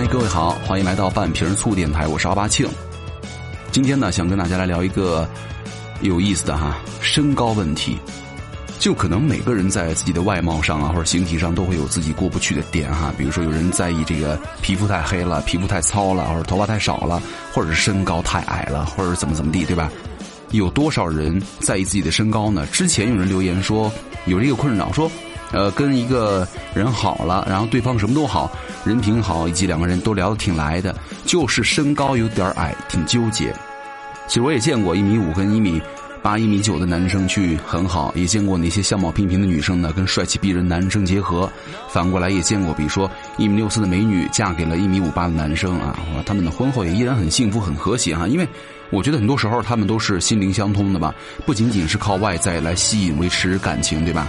嗨，各位好，欢迎来到半瓶醋电台，我是阿巴庆。今天呢，想跟大家来聊一个有意思的哈身高问题。就可能每个人在自己的外貌上啊，或者形体上都会有自己过不去的点哈。比如说，有人在意这个皮肤太黑了、皮肤太糙了，或者头发太少了，或者是身高太矮了，或者怎么怎么地，对吧？有多少人在意自己的身高呢？之前有人留言说有这个困扰，说呃跟一个人好了，然后对方什么都好，人品好，以及两个人都聊得挺来的，就是身高有点矮，挺纠结。其实我也见过一米五跟一米。八一米九的男生去很好，也见过那些相貌平平的女生呢，跟帅气逼人男生结合。反过来也见过，比如说一米六四的美女嫁给了一米五八的男生啊，他们的婚后也依然很幸福很和谐哈。因为我觉得很多时候他们都是心灵相通的吧，不仅仅是靠外在来吸引维持感情，对吧？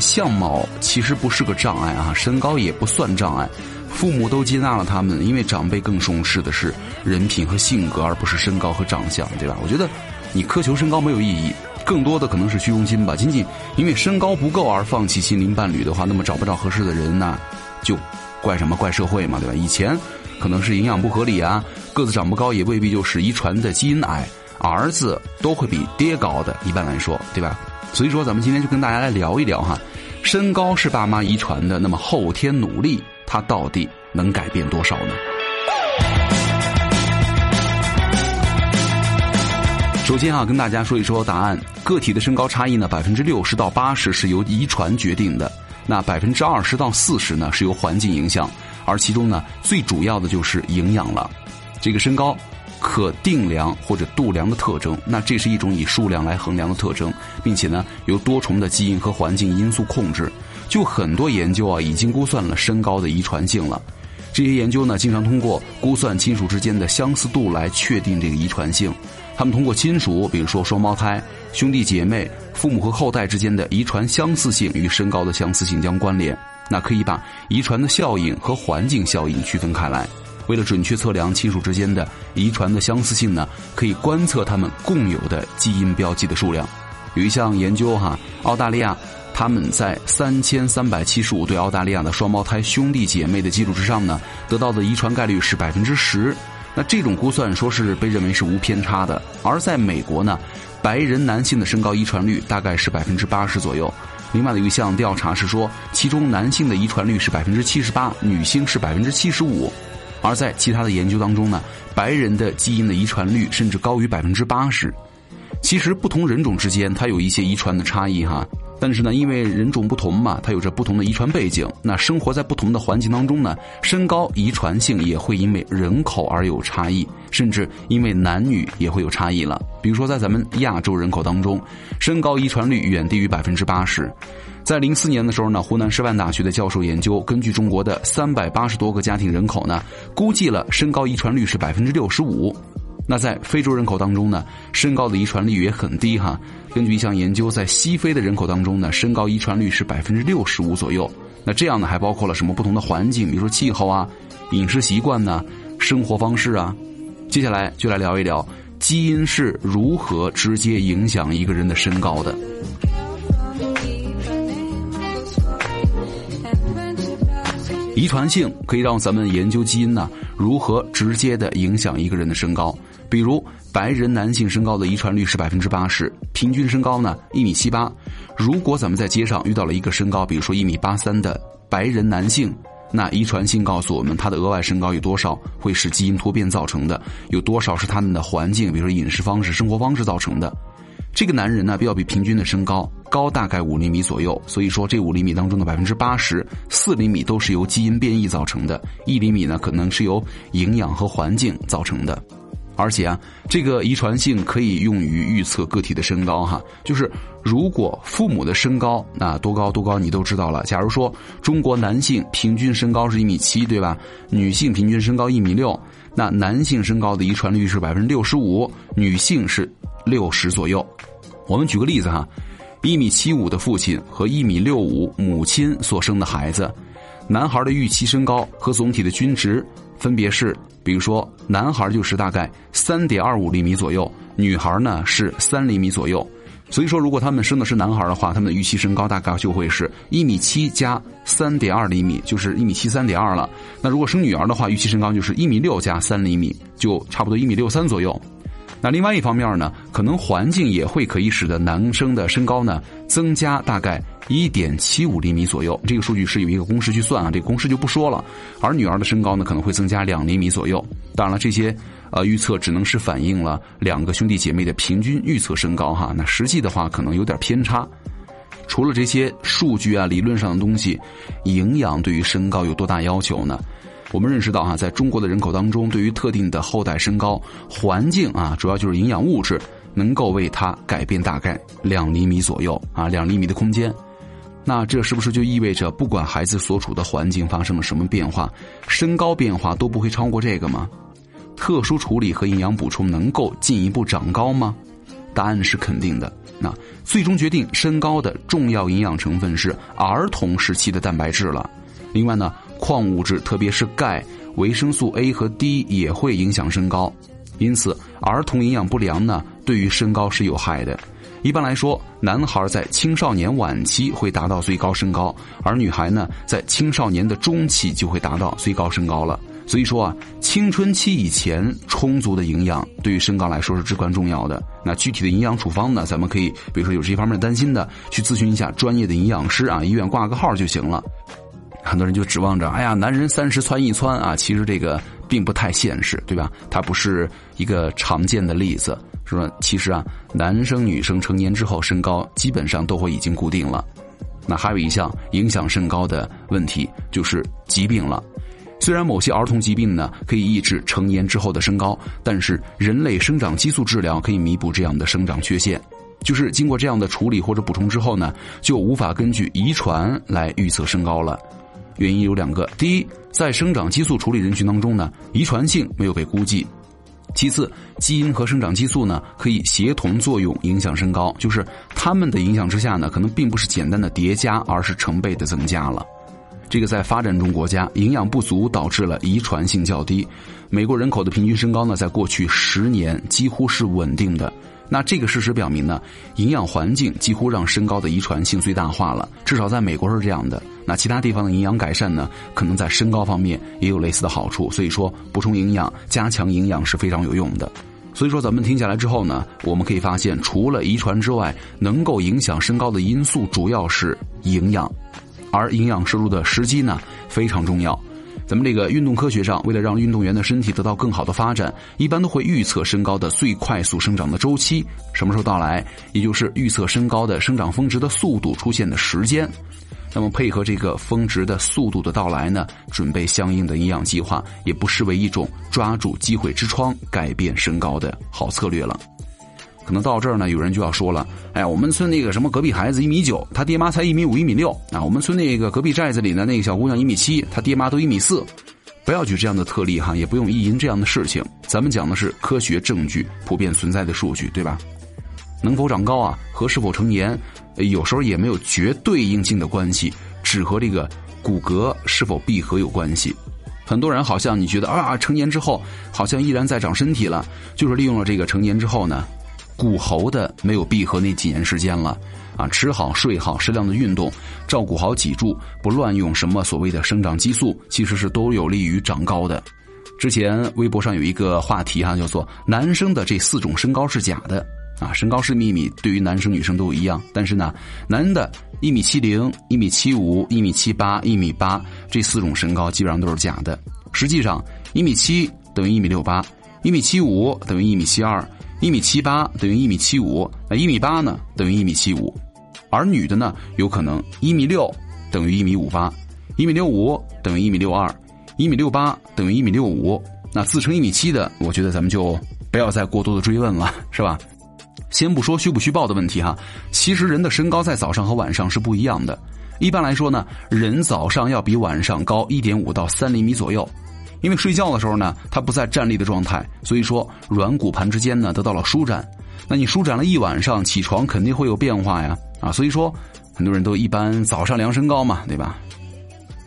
相貌其实不是个障碍啊，身高也不算障碍，父母都接纳了他们，因为长辈更重视的是人品和性格，而不是身高和长相，对吧？我觉得。你苛求身高没有意义，更多的可能是虚荣心吧。仅仅因为身高不够而放弃心灵伴侣的话，那么找不着合适的人那就怪什么？怪社会嘛，对吧？以前可能是营养不合理啊，个子长不高也未必就是遗传的基因矮，儿子都会比爹高的，一般来说，对吧？所以说，咱们今天就跟大家来聊一聊哈，身高是爸妈遗传的，那么后天努力，他到底能改变多少呢？首先啊，跟大家说一说答案。个体的身高差异呢，百分之六十到八十是由遗传决定的，那百分之二十到四十呢是由环境影响，而其中呢最主要的就是营养了。这个身高可定量或者度量的特征，那这是一种以数量来衡量的特征，并且呢由多重的基因和环境因素控制。就很多研究啊已经估算了身高的遗传性了。这些研究呢经常通过估算亲属之间的相似度来确定这个遗传性。他们通过亲属，比如说双胞胎、兄弟姐妹、父母和后代之间的遗传相似性与身高的相似性相关联，那可以把遗传的效应和环境效应区分开来。为了准确测量亲属之间的遗传的相似性呢，可以观测他们共有的基因标记的数量。有一项研究哈，澳大利亚他们在三千三百七十五对澳大利亚的双胞胎兄弟姐妹的基础之上呢，得到的遗传概率是百分之十。那这种估算说是被认为是无偏差的，而在美国呢，白人男性的身高遗传率大概是百分之八十左右。另外的一项调查是说，其中男性的遗传率是百分之七十八，女性是百分之七十五。而在其他的研究当中呢，白人的基因的遗传率甚至高于百分之八十。其实不同人种之间它有一些遗传的差异哈。但是呢，因为人种不同嘛，它有着不同的遗传背景。那生活在不同的环境当中呢，身高遗传性也会因为人口而有差异，甚至因为男女也会有差异了。比如说，在咱们亚洲人口当中，身高遗传率远低于百分之八十。在零四年的时候呢，湖南师范大学的教授研究，根据中国的三百八十多个家庭人口呢，估计了身高遗传率是百分之六十五。那在非洲人口当中呢，身高的遗传率也很低哈。根据一项研究，在西非的人口当中呢，身高遗传率是百分之六十五左右。那这样呢，还包括了什么不同的环境，比如说气候啊、饮食习惯呢、生活方式啊。接下来就来聊一聊基因是如何直接影响一个人的身高的。遗传性可以让咱们研究基因呢，如何直接的影响一个人的身高。比如，白人男性身高的遗传率是百分之八十，平均身高呢一米七八。如果咱们在街上遇到了一个身高，比如说一米八三的白人男性，那遗传性告诉我们他的额外身高有多少会是基因突变造成的，有多少是他们的环境，比如说饮食方式、生活方式造成的。这个男人呢，要比平均的身高高大概五厘米左右，所以说这五厘米当中的百分之八十四厘米都是由基因变异造成的，一厘米呢可能是由营养和环境造成的。而且啊，这个遗传性可以用于预测个体的身高哈。就是如果父母的身高那多高多高你都知道了。假如说中国男性平均身高是一米七，对吧？女性平均身高一米六，那男性身高的遗传率是百分之六十五，女性是六十左右。我们举个例子哈，一米七五的父亲和一米六五母亲所生的孩子，男孩的预期身高和总体的均值。分别是，比如说，男孩就是大概三点二五厘米左右，女孩呢是三厘米左右。所以说，如果他们生的是男孩的话，他们的预期身高大概就会是一米七加三点二厘米，就是一米七三点二了。那如果生女儿的话，预期身高就是一米六加三厘米，就差不多一米六三左右。那另外一方面呢，可能环境也会可以使得男生的身高呢增加大概一点七五厘米左右。这个数据是有一个公式去算啊，这个公式就不说了。而女儿的身高呢可能会增加两厘米左右。当然了，这些。呃，预测只能是反映了两个兄弟姐妹的平均预测身高哈，那实际的话可能有点偏差。除了这些数据啊，理论上的东西，营养对于身高有多大要求呢？我们认识到哈，在中国的人口当中，对于特定的后代身高环境啊，主要就是营养物质能够为它改变大概两厘米左右啊，两厘米的空间。那这是不是就意味着不管孩子所处的环境发生了什么变化，身高变化都不会超过这个吗？特殊处理和营养补充能够进一步长高吗？答案是肯定的。那最终决定身高的重要营养成分是儿童时期的蛋白质了。另外呢，矿物质特别是钙、维生素 A 和 D 也会影响身高。因此，儿童营养不良呢，对于身高是有害的。一般来说，男孩在青少年晚期会达到最高身高，而女孩呢，在青少年的中期就会达到最高身高了。所以说啊，青春期以前充足的营养对于身高来说是至关重要的。那具体的营养处方呢，咱们可以比如说有这方面担心的，去咨询一下专业的营养师啊，医院挂个号就行了。很多人就指望着，哎呀，男人三十窜一窜啊，其实这个并不太现实，对吧？它不是一个常见的例子，是吧？其实啊，男生女生成年之后身高基本上都会已经固定了。那还有一项影响身高的问题就是疾病了。虽然某些儿童疾病呢可以抑制成年之后的身高，但是人类生长激素治疗可以弥补这样的生长缺陷。就是经过这样的处理或者补充之后呢，就无法根据遗传来预测身高了。原因有两个：第一，在生长激素处理人群当中呢，遗传性没有被估计；其次，基因和生长激素呢可以协同作用影响身高，就是它们的影响之下呢，可能并不是简单的叠加，而是成倍的增加了。这个在发展中国家，营养不足导致了遗传性较低。美国人口的平均身高呢，在过去十年几乎是稳定的。那这个事实表明呢，营养环境几乎让身高的遗传性最大化了。至少在美国是这样的。那其他地方的营养改善呢，可能在身高方面也有类似的好处。所以说，补充营养、加强营养是非常有用的。所以说，咱们听下来之后呢，我们可以发现，除了遗传之外，能够影响身高的因素主要是营养。而营养摄入的时机呢非常重要。咱们这个运动科学上，为了让运动员的身体得到更好的发展，一般都会预测身高的最快速生长的周期什么时候到来，也就是预测身高的生长峰值的速度出现的时间。那么配合这个峰值的速度的到来呢，准备相应的营养计划，也不失为一种抓住机会之窗改变身高的好策略了。可能到这儿呢，有人就要说了：“哎呀，我们村那个什么隔壁孩子一米九，他爹妈才一米五、一米六啊。我们村那个隔壁寨子里的那个小姑娘一米七，他爹妈都一米四。不要举这样的特例哈，也不用意淫这样的事情。咱们讲的是科学证据、普遍存在的数据，对吧？能否长高啊，和是否成年，有时候也没有绝对硬性的关系，只和这个骨骼是否闭合有关系。很多人好像你觉得啊，成年之后好像依然在长身体了，就是利用了这个成年之后呢。”骨骺的没有闭合那几年时间了，啊，吃好睡好，适量的运动，照顾好脊柱，不乱用什么所谓的生长激素，其实是都有利于长高的。之前微博上有一个话题哈，叫做“男生的这四种身高是假的”，啊，身高是秘密，对于男生女生都一样。但是呢，男的一米七零、一米七五、一米七八、一米八这四种身高基本上都是假的。实际上，一米七等于一米六八，一米七五等于一米七二。一米七八等于一米七五，那一米八呢等于一米七五，而女的呢有可能一米六等于一米五八，一米六五等于一米六二，一米六八等于一米六五。那自称一米七的，我觉得咱们就不要再过多的追问了，是吧？先不说虚不虚报的问题哈，其实人的身高在早上和晚上是不一样的。一般来说呢，人早上要比晚上高一点五到三厘米左右。因为睡觉的时候呢，它不在站立的状态，所以说软骨盘之间呢得到了舒展。那你舒展了一晚上，起床肯定会有变化呀，啊，所以说很多人都一般早上量身高嘛，对吧？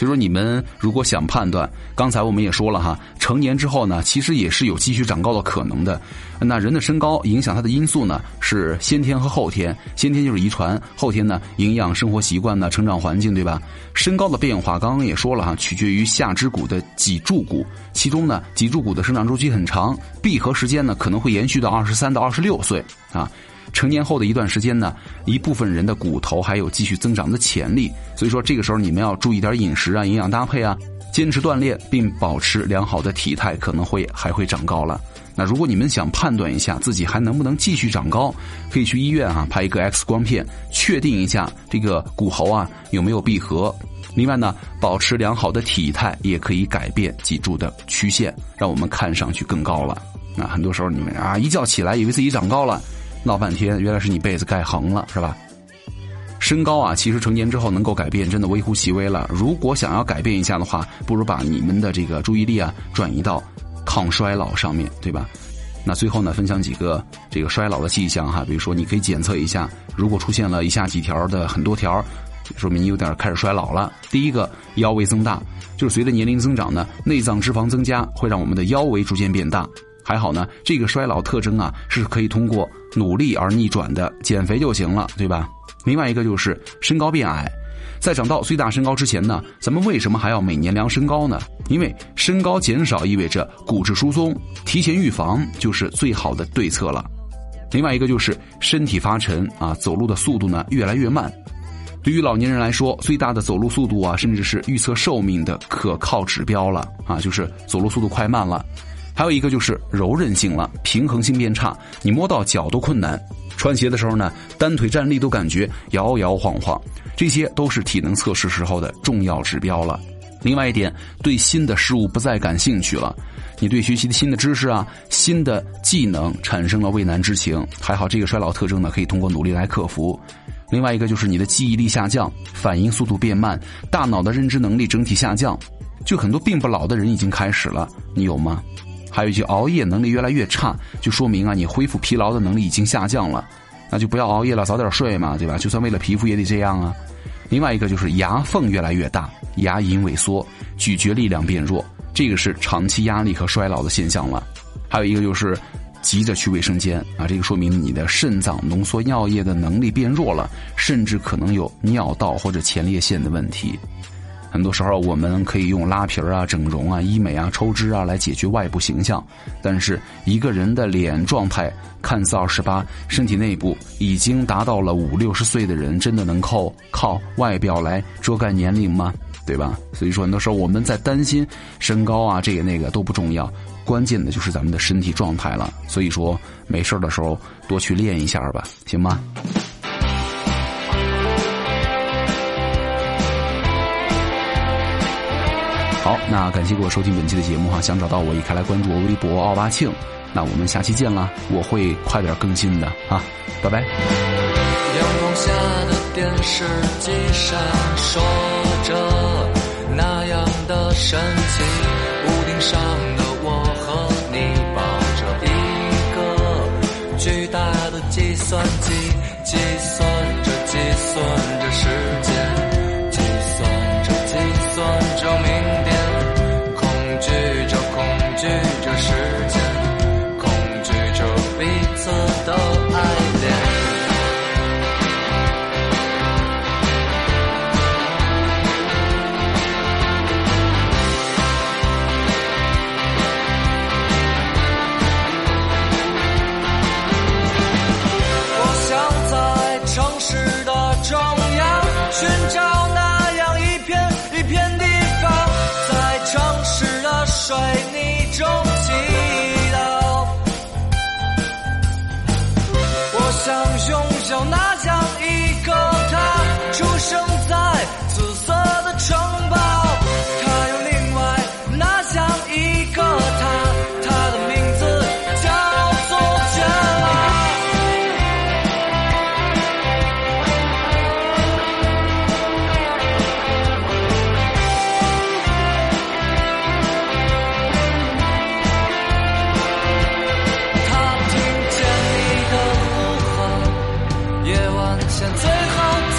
所以说你们如果想判断，刚才我们也说了哈，成年之后呢，其实也是有继续长高的可能的。那人的身高影响他的因素呢是先天和后天，先天就是遗传，后天呢营养、生活习惯呢、成长环境，对吧？身高的变化刚刚也说了哈，取决于下肢骨的脊柱骨，其中呢脊柱骨的生长周期很长，闭合时间呢可能会延续到二十三到二十六岁啊。成年后的一段时间呢，一部分人的骨头还有继续增长的潜力，所以说这个时候你们要注意点饮食啊、营养搭配啊，坚持锻炼并保持良好的体态，可能会还会长高了。那如果你们想判断一下自己还能不能继续长高，可以去医院啊拍一个 X 光片，确定一下这个骨骺啊有没有闭合。另外呢，保持良好的体态也可以改变脊柱的曲线，让我们看上去更高了。那很多时候你们啊一觉起来以为自己长高了，闹半天原来是你被子盖横了，是吧？身高啊，其实成年之后能够改变，真的微乎其微了。如果想要改变一下的话，不如把你们的这个注意力啊转移到。抗衰老上面对吧？那最后呢，分享几个这个衰老的迹象哈，比如说你可以检测一下，如果出现了以下几条的很多条，说明你有点开始衰老了。第一个，腰围增大，就是随着年龄增长呢，内脏脂肪增加，会让我们的腰围逐渐变大。还好呢，这个衰老特征啊是可以通过努力而逆转的，减肥就行了，对吧？另外一个就是身高变矮。在长到最大身高之前呢，咱们为什么还要每年量身高呢？因为身高减少意味着骨质疏松，提前预防就是最好的对策了。另外一个就是身体发沉啊，走路的速度呢越来越慢。对于老年人来说，最大的走路速度啊，甚至是预测寿命的可靠指标了啊，就是走路速度快慢了。还有一个就是柔韧性了，平衡性变差，你摸到脚都困难。穿鞋的时候呢，单腿站立都感觉摇摇晃晃，这些都是体能测试时候的重要指标了。另外一点，对新的事物不再感兴趣了，你对学习的新的知识啊、新的技能产生了畏难之情。还好，这个衰老特征呢，可以通过努力来克服。另外一个就是你的记忆力下降，反应速度变慢，大脑的认知能力整体下降，就很多并不老的人已经开始了，你有吗？还有一些熬夜能力越来越差，就说明啊，你恢复疲劳的能力已经下降了，那就不要熬夜了，早点睡嘛，对吧？就算为了皮肤也得这样啊。另外一个就是牙缝越来越大，牙龈萎缩，咀嚼力量变弱，这个是长期压力和衰老的现象了。还有一个就是急着去卫生间啊，这个说明你的肾脏浓缩尿液的能力变弱了，甚至可能有尿道或者前列腺的问题。很多时候，我们可以用拉皮儿啊、整容啊、医美啊、抽脂啊来解决外部形象，但是一个人的脸状态看似二十八，身体内部已经达到了五六十岁的人，真的能靠靠外表来遮盖年龄吗？对吧？所以说，很多时候我们在担心身高啊，这个那个都不重要，关键的就是咱们的身体状态了。所以说，没事的时候多去练一下吧，行吗？好，那感谢各位收听本期的节目哈。想找到我，也可以来关注我微博奥巴庆。那我们下期见啦，我会快点更新的啊，拜拜。阳光下的电视机闪烁着那样的神奇，屋顶上的我和你抱着一个巨大的计算机，计算着计算着时间，胸小那像一夜晚像最后